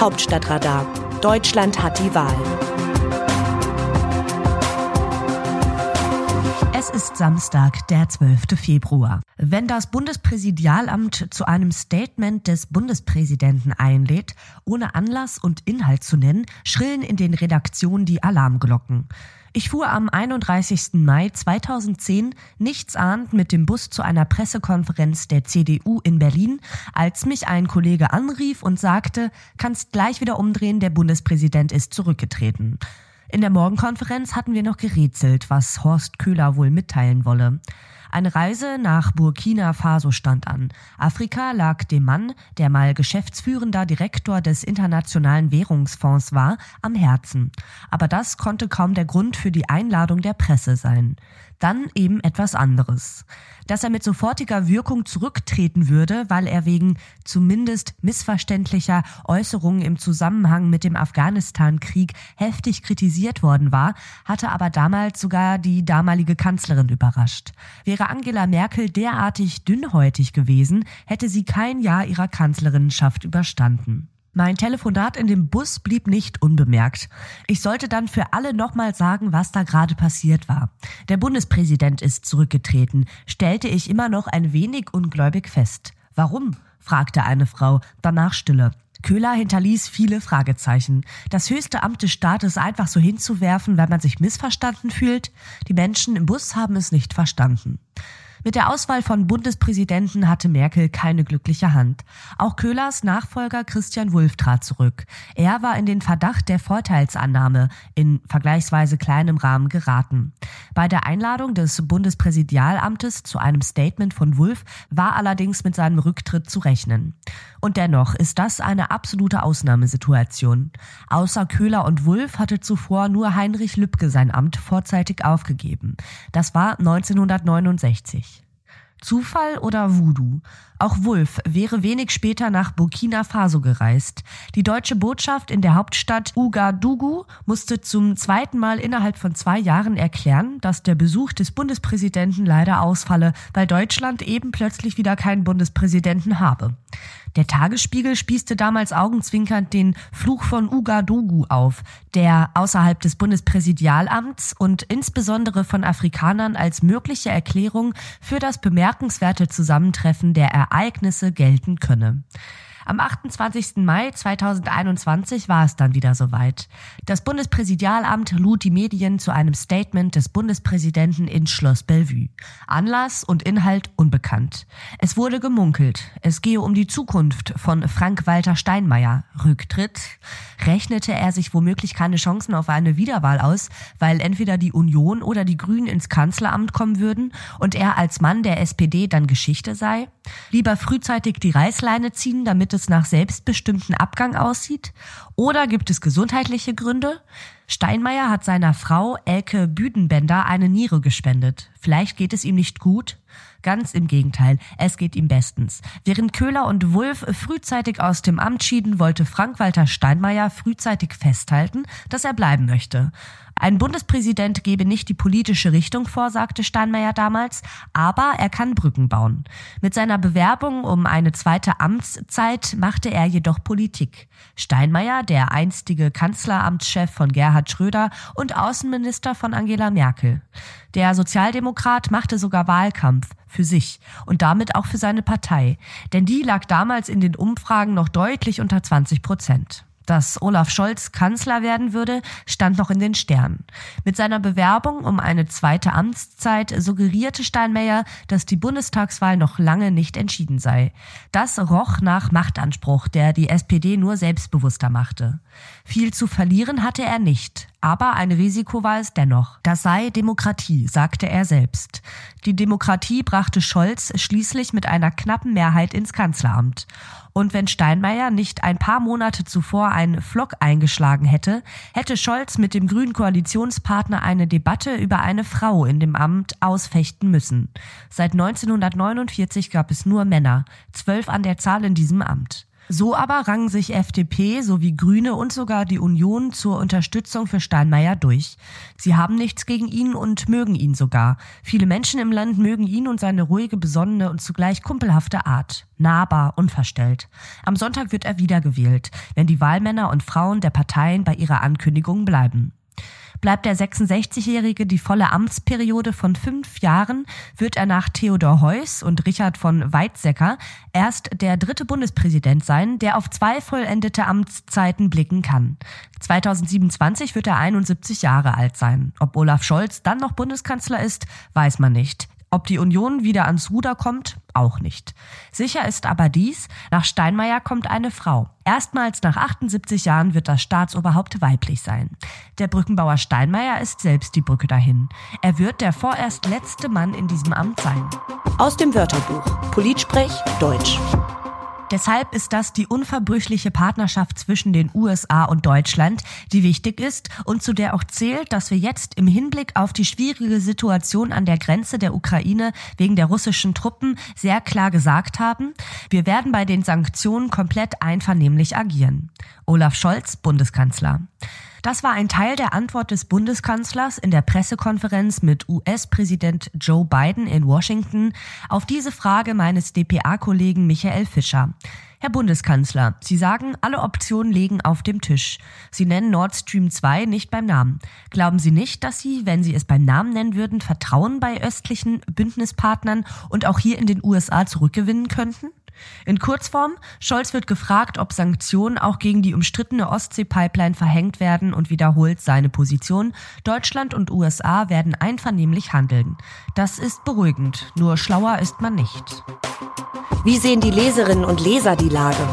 Hauptstadtradar. Deutschland hat die Wahl. Es ist Samstag, der 12. Februar. Wenn das Bundespräsidialamt zu einem Statement des Bundespräsidenten einlädt, ohne Anlass und Inhalt zu nennen, schrillen in den Redaktionen die Alarmglocken. Ich fuhr am 31. Mai 2010 nichtsahnd mit dem Bus zu einer Pressekonferenz der CDU in Berlin, als mich ein Kollege anrief und sagte, kannst gleich wieder umdrehen, der Bundespräsident ist zurückgetreten. In der Morgenkonferenz hatten wir noch gerätselt, was Horst Köhler wohl mitteilen wolle. Eine Reise nach Burkina Faso stand an. Afrika lag dem Mann, der mal geschäftsführender Direktor des Internationalen Währungsfonds war, am Herzen. Aber das konnte kaum der Grund für die Einladung der Presse sein. Dann eben etwas anderes. Dass er mit sofortiger Wirkung zurücktreten würde, weil er wegen zumindest missverständlicher Äußerungen im Zusammenhang mit dem Afghanistan-Krieg heftig kritisiert worden war, hatte aber damals sogar die damalige Kanzlerin überrascht. Wäre Angela Merkel derartig dünnhäutig gewesen, hätte sie kein Jahr ihrer Kanzlerinnenschaft überstanden. Mein Telefonat in dem Bus blieb nicht unbemerkt. Ich sollte dann für alle nochmal sagen, was da gerade passiert war. Der Bundespräsident ist zurückgetreten, stellte ich immer noch ein wenig ungläubig fest. Warum? fragte eine Frau, danach Stille. Köhler hinterließ viele Fragezeichen. Das höchste Amt des Staates einfach so hinzuwerfen, weil man sich missverstanden fühlt? Die Menschen im Bus haben es nicht verstanden. Mit der Auswahl von Bundespräsidenten hatte Merkel keine glückliche Hand. Auch Köhlers Nachfolger Christian Wulff trat zurück. Er war in den Verdacht der Vorteilsannahme in vergleichsweise kleinem Rahmen geraten. Bei der Einladung des Bundespräsidialamtes zu einem Statement von Wulff war allerdings mit seinem Rücktritt zu rechnen. Und dennoch ist das eine absolute Ausnahmesituation. Außer Köhler und Wulff hatte zuvor nur Heinrich Lübke sein Amt vorzeitig aufgegeben. Das war 1969. Zufall oder Voodoo? Auch Wulff wäre wenig später nach Burkina Faso gereist. Die deutsche Botschaft in der Hauptstadt Ouagadougou musste zum zweiten Mal innerhalb von zwei Jahren erklären, dass der Besuch des Bundespräsidenten leider ausfalle, weil Deutschland eben plötzlich wieder keinen Bundespräsidenten habe. Der Tagesspiegel spießte damals augenzwinkernd den Fluch von Ouagadougou auf, der außerhalb des Bundespräsidialamts und insbesondere von Afrikanern als mögliche Erklärung für das bemerkenswerte Zusammentreffen der Ereignisse gelten könne. Am 28. Mai 2021 war es dann wieder soweit. Das Bundespräsidialamt lud die Medien zu einem Statement des Bundespräsidenten in Schloss Bellevue. Anlass und Inhalt unbekannt. Es wurde gemunkelt, es gehe um die Zukunft von Frank-Walter Steinmeier. Rücktritt? Rechnete er sich womöglich keine Chancen auf eine Wiederwahl aus, weil entweder die Union oder die Grünen ins Kanzleramt kommen würden und er als Mann der SPD dann Geschichte sei? Lieber frühzeitig die Reißleine ziehen, damit es nach selbstbestimmten Abgang aussieht? Oder gibt es gesundheitliche Gründe? Steinmeier hat seiner Frau Elke Büdenbender eine Niere gespendet. Vielleicht geht es ihm nicht gut? Ganz im Gegenteil, es geht ihm bestens. Während Köhler und Wulff frühzeitig aus dem Amt schieden, wollte Frank-Walter Steinmeier frühzeitig festhalten, dass er bleiben möchte. Ein Bundespräsident gebe nicht die politische Richtung vor, sagte Steinmeier damals, aber er kann Brücken bauen. Mit seiner Bewerbung um eine zweite Amtszeit machte er jedoch Politik. Steinmeier, der einstige Kanzleramtschef von Gerhard Schröder und Außenminister von Angela Merkel. Der Sozialdemokrat machte sogar Wahlkampf für sich und damit auch für seine Partei, denn die lag damals in den Umfragen noch deutlich unter 20 Prozent. Dass Olaf Scholz Kanzler werden würde, stand noch in den Sternen. Mit seiner Bewerbung um eine zweite Amtszeit suggerierte Steinmeier, dass die Bundestagswahl noch lange nicht entschieden sei. Das roch nach Machtanspruch, der die SPD nur selbstbewusster machte. Viel zu verlieren hatte er nicht. Aber ein Risiko war es dennoch. Das sei Demokratie, sagte er selbst. Die Demokratie brachte Scholz schließlich mit einer knappen Mehrheit ins Kanzleramt. Und wenn Steinmeier nicht ein paar Monate zuvor einen Flock eingeschlagen hätte, hätte Scholz mit dem grünen Koalitionspartner eine Debatte über eine Frau in dem Amt ausfechten müssen. Seit 1949 gab es nur Männer, zwölf an der Zahl in diesem Amt. So aber rangen sich FDP sowie Grüne und sogar die Union zur Unterstützung für Steinmeier durch. Sie haben nichts gegen ihn und mögen ihn sogar. Viele Menschen im Land mögen ihn und seine ruhige, besonnene und zugleich kumpelhafte Art. Nahbar, unverstellt. Am Sonntag wird er wiedergewählt, wenn die Wahlmänner und Frauen der Parteien bei ihrer Ankündigung bleiben. Bleibt der 66-Jährige die volle Amtsperiode von fünf Jahren, wird er nach Theodor Heuss und Richard von Weizsäcker erst der dritte Bundespräsident sein, der auf zwei vollendete Amtszeiten blicken kann. 2027 wird er 71 Jahre alt sein. Ob Olaf Scholz dann noch Bundeskanzler ist, weiß man nicht. Ob die Union wieder ans Ruder kommt, auch nicht. Sicher ist aber dies, nach Steinmeier kommt eine Frau. Erstmals nach 78 Jahren wird das Staatsoberhaupt weiblich sein. Der Brückenbauer Steinmeier ist selbst die Brücke dahin. Er wird der vorerst letzte Mann in diesem Amt sein. Aus dem Wörterbuch Politsprech Deutsch. Deshalb ist das die unverbrüchliche Partnerschaft zwischen den USA und Deutschland, die wichtig ist und zu der auch zählt, dass wir jetzt im Hinblick auf die schwierige Situation an der Grenze der Ukraine wegen der russischen Truppen sehr klar gesagt haben, wir werden bei den Sanktionen komplett einvernehmlich agieren. Olaf Scholz, Bundeskanzler. Das war ein Teil der Antwort des Bundeskanzlers in der Pressekonferenz mit US-Präsident Joe Biden in Washington auf diese Frage meines DPA-Kollegen Michael Fischer. Herr Bundeskanzler, Sie sagen, alle Optionen liegen auf dem Tisch. Sie nennen Nord Stream 2 nicht beim Namen. Glauben Sie nicht, dass Sie, wenn Sie es beim Namen nennen würden, Vertrauen bei östlichen Bündnispartnern und auch hier in den USA zurückgewinnen könnten? In Kurzform, Scholz wird gefragt, ob Sanktionen auch gegen die umstrittene Ostsee-Pipeline verhängt werden und wiederholt seine Position, Deutschland und USA werden einvernehmlich handeln. Das ist beruhigend, nur schlauer ist man nicht. Wie sehen die Leserinnen und Leser die Lage?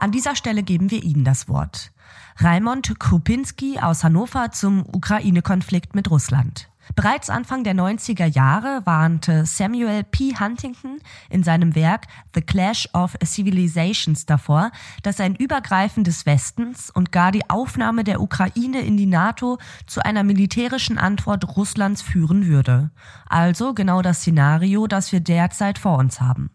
An dieser Stelle geben wir Ihnen das Wort. Raimond Krupinski aus Hannover zum Ukraine-Konflikt mit Russland. Bereits Anfang der 90er Jahre warnte Samuel P. Huntington in seinem Werk The Clash of Civilizations davor, dass ein Übergreifen des Westens und gar die Aufnahme der Ukraine in die NATO zu einer militärischen Antwort Russlands führen würde. Also genau das Szenario, das wir derzeit vor uns haben.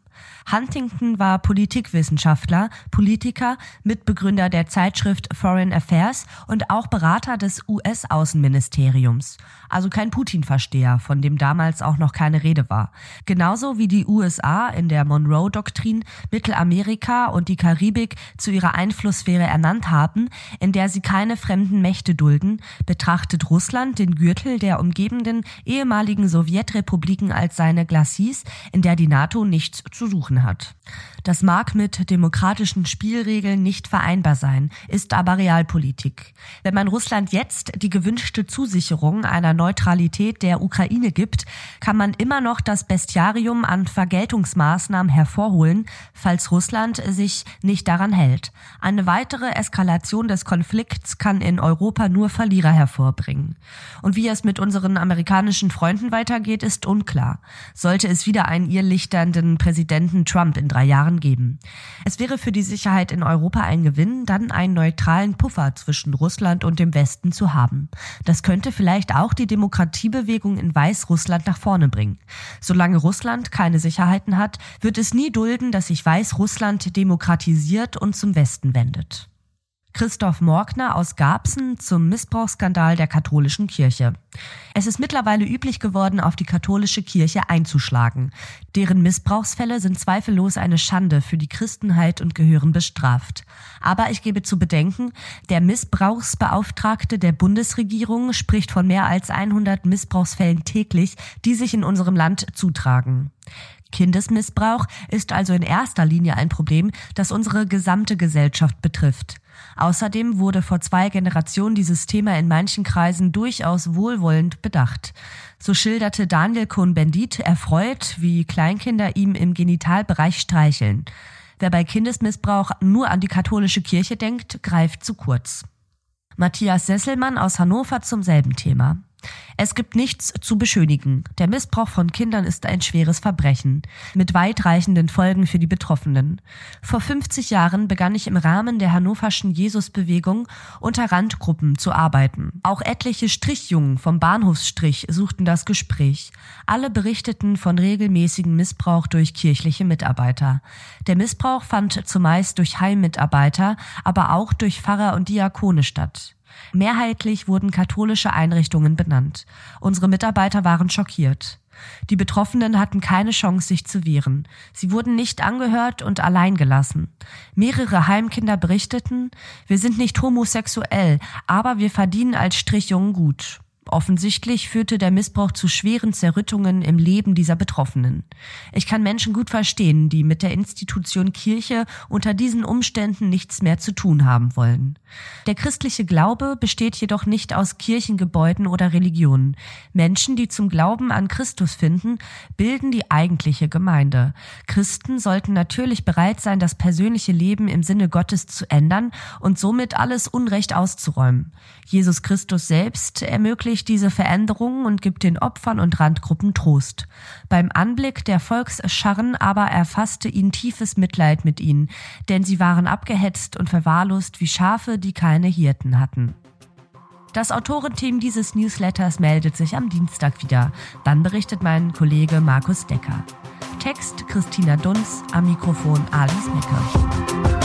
Huntington war Politikwissenschaftler, Politiker, Mitbegründer der Zeitschrift Foreign Affairs und auch Berater des US-Außenministeriums. Also kein Putin-Versteher, von dem damals auch noch keine Rede war. Genauso wie die USA in der Monroe-Doktrin Mittelamerika und die Karibik zu ihrer Einflusssphäre ernannt haben, in der sie keine fremden Mächte dulden, betrachtet Russland den Gürtel der umgebenden ehemaligen Sowjetrepubliken als seine Glacis, in der die NATO nichts zu suchen hat. Das mag mit demokratischen Spielregeln nicht vereinbar sein, ist aber Realpolitik. Wenn man Russland jetzt die gewünschte Zusicherung einer Neutralität der Ukraine gibt, kann man immer noch das Bestiarium an Vergeltungsmaßnahmen hervorholen, falls Russland sich nicht daran hält. Eine weitere Eskalation des Konflikts kann in Europa nur Verlierer hervorbringen. Und wie es mit unseren amerikanischen Freunden weitergeht, ist unklar. Sollte es wieder einen irrlichternden Präsidenten Trump in drei Jahren geben. Es wäre für die Sicherheit in Europa ein Gewinn, dann einen neutralen Puffer zwischen Russland und dem Westen zu haben. Das könnte vielleicht auch die Demokratiebewegung in Weißrussland nach vorne bringen. Solange Russland keine Sicherheiten hat, wird es nie dulden, dass sich Weißrussland demokratisiert und zum Westen wendet. Christoph Morgner aus Garbsen zum Missbrauchsskandal der katholischen Kirche. Es ist mittlerweile üblich geworden, auf die katholische Kirche einzuschlagen. Deren Missbrauchsfälle sind zweifellos eine Schande für die Christenheit und gehören bestraft. Aber ich gebe zu bedenken, der Missbrauchsbeauftragte der Bundesregierung spricht von mehr als 100 Missbrauchsfällen täglich, die sich in unserem Land zutragen. Kindesmissbrauch ist also in erster Linie ein Problem, das unsere gesamte Gesellschaft betrifft. Außerdem wurde vor zwei Generationen dieses Thema in manchen Kreisen durchaus wohlwollend bedacht. So schilderte Daniel Cohn-Bendit erfreut, wie Kleinkinder ihm im Genitalbereich streicheln. Wer bei Kindesmissbrauch nur an die katholische Kirche denkt, greift zu kurz. Matthias Sesselmann aus Hannover zum selben Thema. Es gibt nichts zu beschönigen. Der Missbrauch von Kindern ist ein schweres Verbrechen, mit weitreichenden Folgen für die Betroffenen. Vor 50 Jahren begann ich im Rahmen der hannoverschen Jesusbewegung unter Randgruppen zu arbeiten. Auch etliche Strichjungen vom Bahnhofsstrich suchten das Gespräch. Alle berichteten von regelmäßigem Missbrauch durch kirchliche Mitarbeiter. Der Missbrauch fand zumeist durch Heimmitarbeiter, aber auch durch Pfarrer und Diakone statt. Mehrheitlich wurden katholische Einrichtungen benannt. Unsere Mitarbeiter waren schockiert. Die Betroffenen hatten keine Chance, sich zu wehren. Sie wurden nicht angehört und allein gelassen. Mehrere Heimkinder berichteten, wir sind nicht homosexuell, aber wir verdienen als Strichjungen gut. Offensichtlich führte der Missbrauch zu schweren Zerrüttungen im Leben dieser Betroffenen. Ich kann Menschen gut verstehen, die mit der Institution Kirche unter diesen Umständen nichts mehr zu tun haben wollen. Der christliche Glaube besteht jedoch nicht aus Kirchengebäuden oder Religionen. Menschen, die zum Glauben an Christus finden, bilden die eigentliche Gemeinde. Christen sollten natürlich bereit sein, das persönliche Leben im Sinne Gottes zu ändern und somit alles Unrecht auszuräumen. Jesus Christus selbst ermöglicht ermöglicht diese Veränderungen und gibt den Opfern und Randgruppen Trost. Beim Anblick der Volksscharren aber erfasste ihn tiefes Mitleid mit ihnen, denn sie waren abgehetzt und verwahrlost wie Schafe, die keine Hirten hatten. Das Autorenteam dieses Newsletters meldet sich am Dienstag wieder. Dann berichtet mein Kollege Markus Decker. Text Christina Dunz, am Mikrofon Alice Mecke.